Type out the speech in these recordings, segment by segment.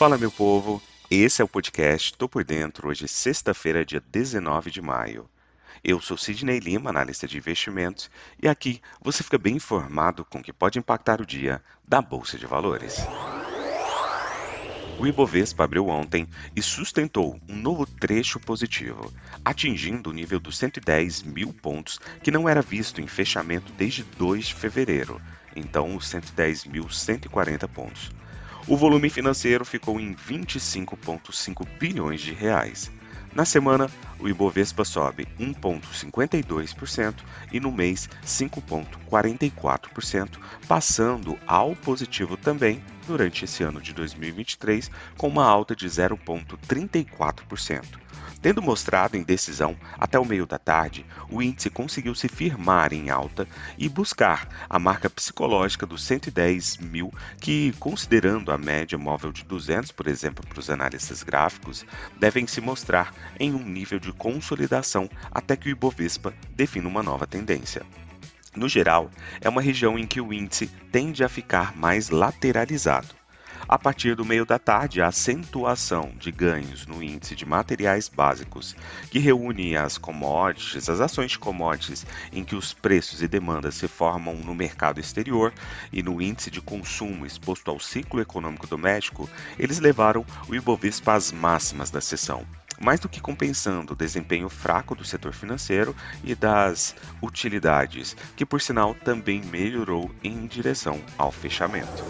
Fala, meu povo! Esse é o podcast Tô Por Dentro, hoje, sexta-feira, dia 19 de maio. Eu sou Sidney Lima, analista de investimentos, e aqui você fica bem informado com o que pode impactar o dia da Bolsa de Valores. O Ibovespa abriu ontem e sustentou um novo trecho positivo, atingindo o nível dos 110 mil pontos que não era visto em fechamento desde 2 de fevereiro, então os 110.140 pontos. O volume financeiro ficou em 25,5 bilhões de reais. Na semana, o Ibovespa sobe 1,52% e no mês 5,44%, passando ao positivo também durante esse ano de 2023, com uma alta de 0,34%. Tendo mostrado indecisão até o meio da tarde, o índice conseguiu se firmar em alta e buscar a marca psicológica dos 110 mil, que, considerando a média móvel de 200, por exemplo, para os analistas gráficos, devem se mostrar em um nível de consolidação até que o Ibovespa defina uma nova tendência. No geral, é uma região em que o índice tende a ficar mais lateralizado. A partir do meio da tarde, a acentuação de ganhos no índice de materiais básicos, que reúne as commodities, as ações de commodities em que os preços e demandas se formam no mercado exterior e no índice de consumo exposto ao ciclo econômico doméstico, eles levaram o Ibovespa às máximas da sessão mais do que compensando o desempenho fraco do setor financeiro e das utilidades, que por sinal também melhorou em direção ao fechamento.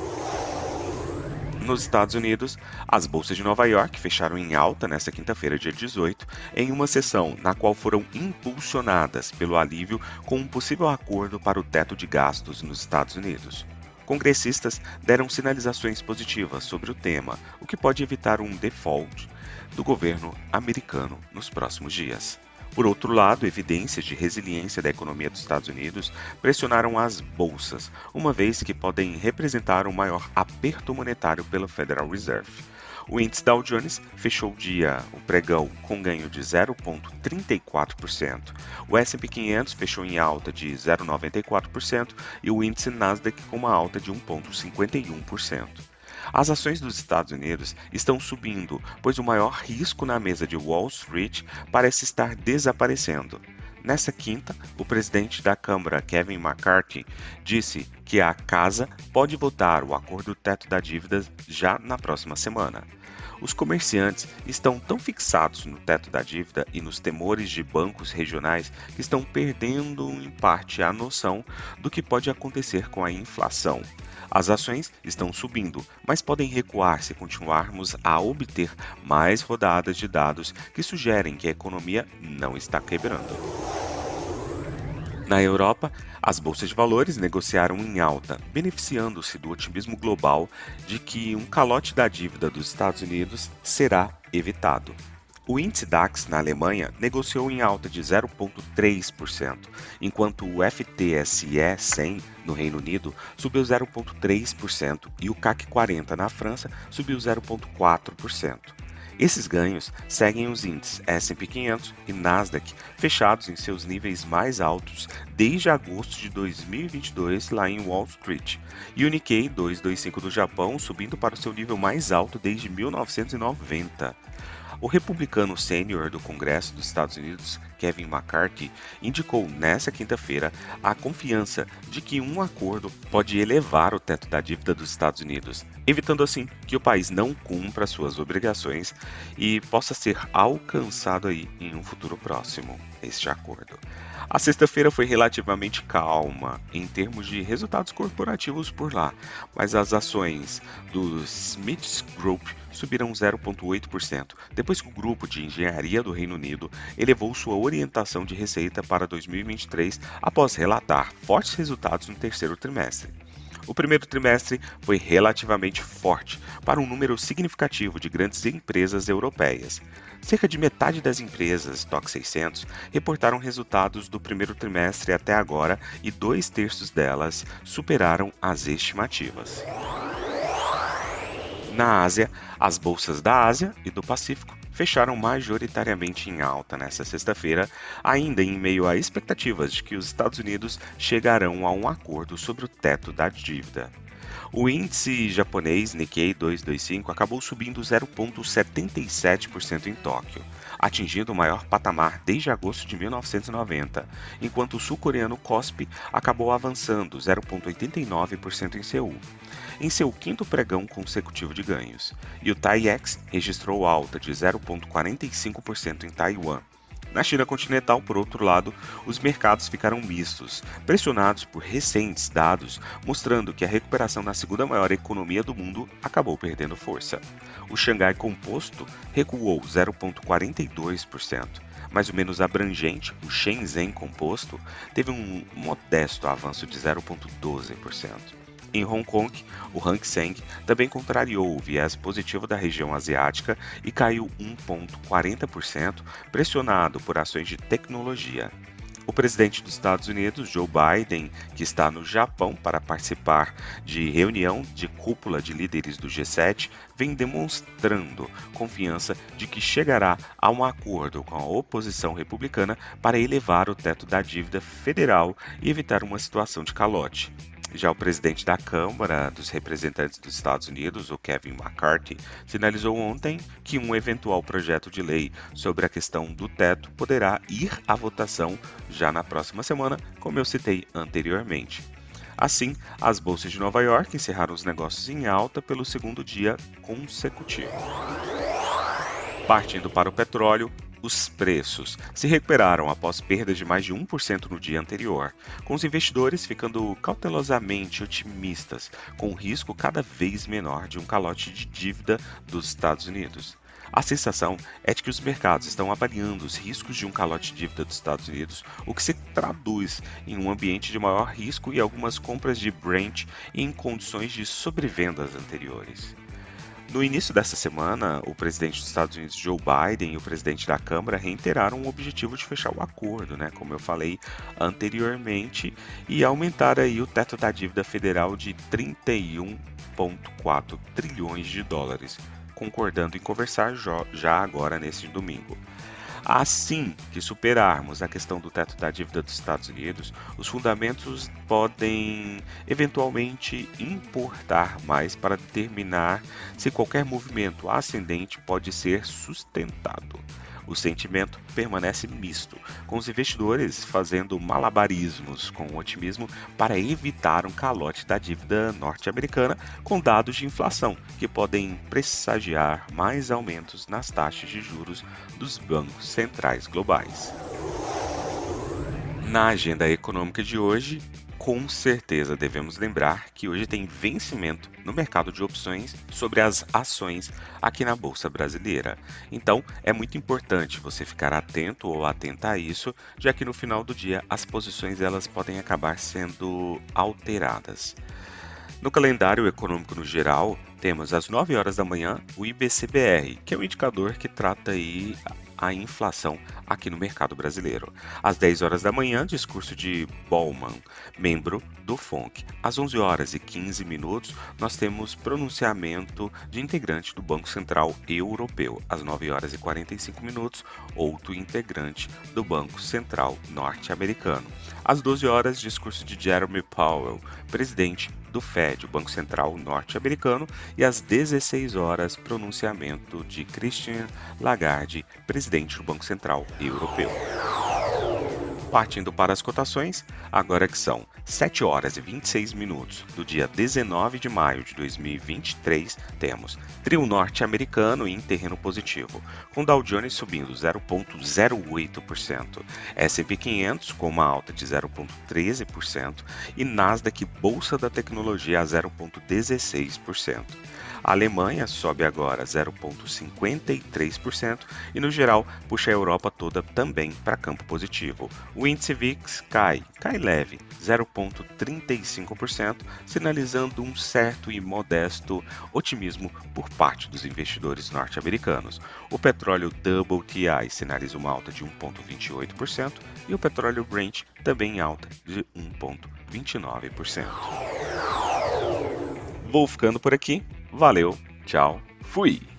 Nos Estados Unidos, as bolsas de Nova York fecharam em alta nesta quinta-feira, dia 18, em uma sessão na qual foram impulsionadas pelo alívio com um possível acordo para o teto de gastos nos Estados Unidos. Congressistas deram sinalizações positivas sobre o tema, o que pode evitar um default do governo americano nos próximos dias. Por outro lado, evidências de resiliência da economia dos Estados Unidos pressionaram as bolsas, uma vez que podem representar um maior aperto monetário pelo Federal Reserve. O índice Dow Jones fechou o dia, o pregão, com ganho de 0,34%. O S&P 500 fechou em alta de 0,94% e o índice Nasdaq com uma alta de 1,51%. As ações dos Estados Unidos estão subindo, pois o maior risco na mesa de Wall Street parece estar desaparecendo. Nessa quinta, o presidente da Câmara, Kevin McCarthy, disse que a casa pode votar o acordo teto da dívida já na próxima semana. Os comerciantes estão tão fixados no teto da dívida e nos temores de bancos regionais que estão perdendo em parte a noção do que pode acontecer com a inflação. As ações estão subindo, mas podem recuar se continuarmos a obter mais rodadas de dados que sugerem que a economia não está quebrando. Na Europa, as bolsas de valores negociaram em alta, beneficiando-se do otimismo global de que um calote da dívida dos Estados Unidos será evitado. O índice DAX na Alemanha negociou em alta de 0,3%, enquanto o FTSE 100 no Reino Unido subiu 0,3% e o CAC 40 na França subiu 0,4%. Esses ganhos seguem os índices S&P 500 e Nasdaq fechados em seus níveis mais altos desde agosto de 2022 lá em Wall Street, e o Nikkei 225 do Japão subindo para o seu nível mais alto desde 1990. O republicano sênior do Congresso dos Estados Unidos, Kevin McCarthy, indicou nesta quinta-feira a confiança de que um acordo pode elevar o teto da dívida dos Estados Unidos, evitando assim que o país não cumpra suas obrigações e possa ser alcançado aí em um futuro próximo este acordo. A sexta-feira foi relativamente calma em termos de resultados corporativos por lá, mas as ações do Smiths Group subiram 0,8%, depois que o grupo de engenharia do Reino Unido elevou sua orientação de receita para 2023 após relatar fortes resultados no terceiro trimestre. O primeiro trimestre foi relativamente forte para um número significativo de grandes empresas europeias. Cerca de metade das empresas TOC 600 reportaram resultados do primeiro trimestre até agora e dois terços delas superaram as estimativas. Na Ásia, as bolsas da Ásia e do Pacífico fecharam majoritariamente em alta nesta sexta-feira, ainda em meio a expectativas de que os Estados Unidos chegarão a um acordo sobre o teto da dívida. O índice japonês Nikkei 225 acabou subindo 0,77% em Tóquio, atingindo o maior patamar desde agosto de 1990, enquanto o sul-coreano KOSPI acabou avançando 0,89% em Seul, em seu quinto pregão consecutivo de ganhos, e o TAIEX registrou alta de 0,45% em Taiwan na China continental, por outro lado, os mercados ficaram mistos, pressionados por recentes dados mostrando que a recuperação na segunda maior economia do mundo acabou perdendo força. O Xangai Composto recuou 0,42%, mas o menos abrangente, o Shenzhen Composto, teve um modesto avanço de 0,12%. Em Hong Kong, o Hang Seng também contrariou o viés positivo da região asiática e caiu 1,40%, pressionado por ações de tecnologia. O presidente dos Estados Unidos, Joe Biden, que está no Japão para participar de reunião de cúpula de líderes do G7, vem demonstrando confiança de que chegará a um acordo com a oposição republicana para elevar o teto da dívida federal e evitar uma situação de calote. Já o presidente da Câmara dos Representantes dos Estados Unidos, o Kevin McCarthy, sinalizou ontem que um eventual projeto de lei sobre a questão do teto poderá ir à votação já na próxima semana, como eu citei anteriormente. Assim, as bolsas de Nova York encerraram os negócios em alta pelo segundo dia consecutivo. Partindo para o petróleo, os preços se recuperaram após perdas de mais de 1% no dia anterior, com os investidores ficando cautelosamente otimistas com o risco cada vez menor de um calote de dívida dos Estados Unidos. A sensação é de que os mercados estão avaliando os riscos de um calote de dívida dos Estados Unidos, o que se traduz em um ambiente de maior risco e algumas compras de Brent em condições de sobrevendas anteriores. No início dessa semana, o presidente dos Estados Unidos, Joe Biden, e o presidente da Câmara reiteraram o objetivo de fechar o acordo, né, como eu falei anteriormente, e aumentar aí o teto da dívida federal de 31,4 trilhões de dólares, concordando em conversar já agora nesse domingo. Assim que superarmos a questão do teto da dívida dos Estados Unidos, os fundamentos podem eventualmente importar mais para determinar se qualquer movimento ascendente pode ser sustentado o sentimento permanece misto, com os investidores fazendo malabarismos com otimismo para evitar um calote da dívida norte-americana com dados de inflação, que podem pressagiar mais aumentos nas taxas de juros dos bancos centrais globais. Na agenda econômica de hoje, com certeza devemos lembrar que hoje tem vencimento no mercado de opções sobre as ações aqui na Bolsa Brasileira. Então, é muito importante você ficar atento ou atenta a isso, já que no final do dia as posições elas podem acabar sendo alteradas. No calendário econômico no geral, temos às 9 horas da manhã o IBCBR, que é um indicador que trata aí a inflação aqui no mercado brasileiro. Às 10 horas da manhã, discurso de Bowman, membro do FONC. Às 11 horas e 15 minutos, nós temos pronunciamento de integrante do Banco Central Europeu. Às 9 horas e 45 minutos, outro integrante do Banco Central norte-americano. Às 12 horas, discurso de Jeremy Powell, presidente do Fed, o Banco Central norte-americano, e às 16 horas, pronunciamento de Christian Lagarde, presidente do Banco Central Europeu. Partindo para as cotações, agora que são 7 horas e 26 minutos do dia 19 de maio de 2023, temos trio norte-americano em terreno positivo, com Dow Jones subindo 0,08%, S&P 500 com uma alta de 0,13% e Nasdaq Bolsa da Tecnologia a 0,16%. A Alemanha sobe agora 0,53% e, no geral, puxa a Europa toda também para campo positivo. O índice VIX cai, cai leve, 0,35%, sinalizando um certo e modesto otimismo por parte dos investidores norte-americanos. O petróleo WTI sinaliza uma alta de 1,28% e o petróleo Brent também em alta de 1,29%. Vou ficando por aqui. Valeu, tchau, fui!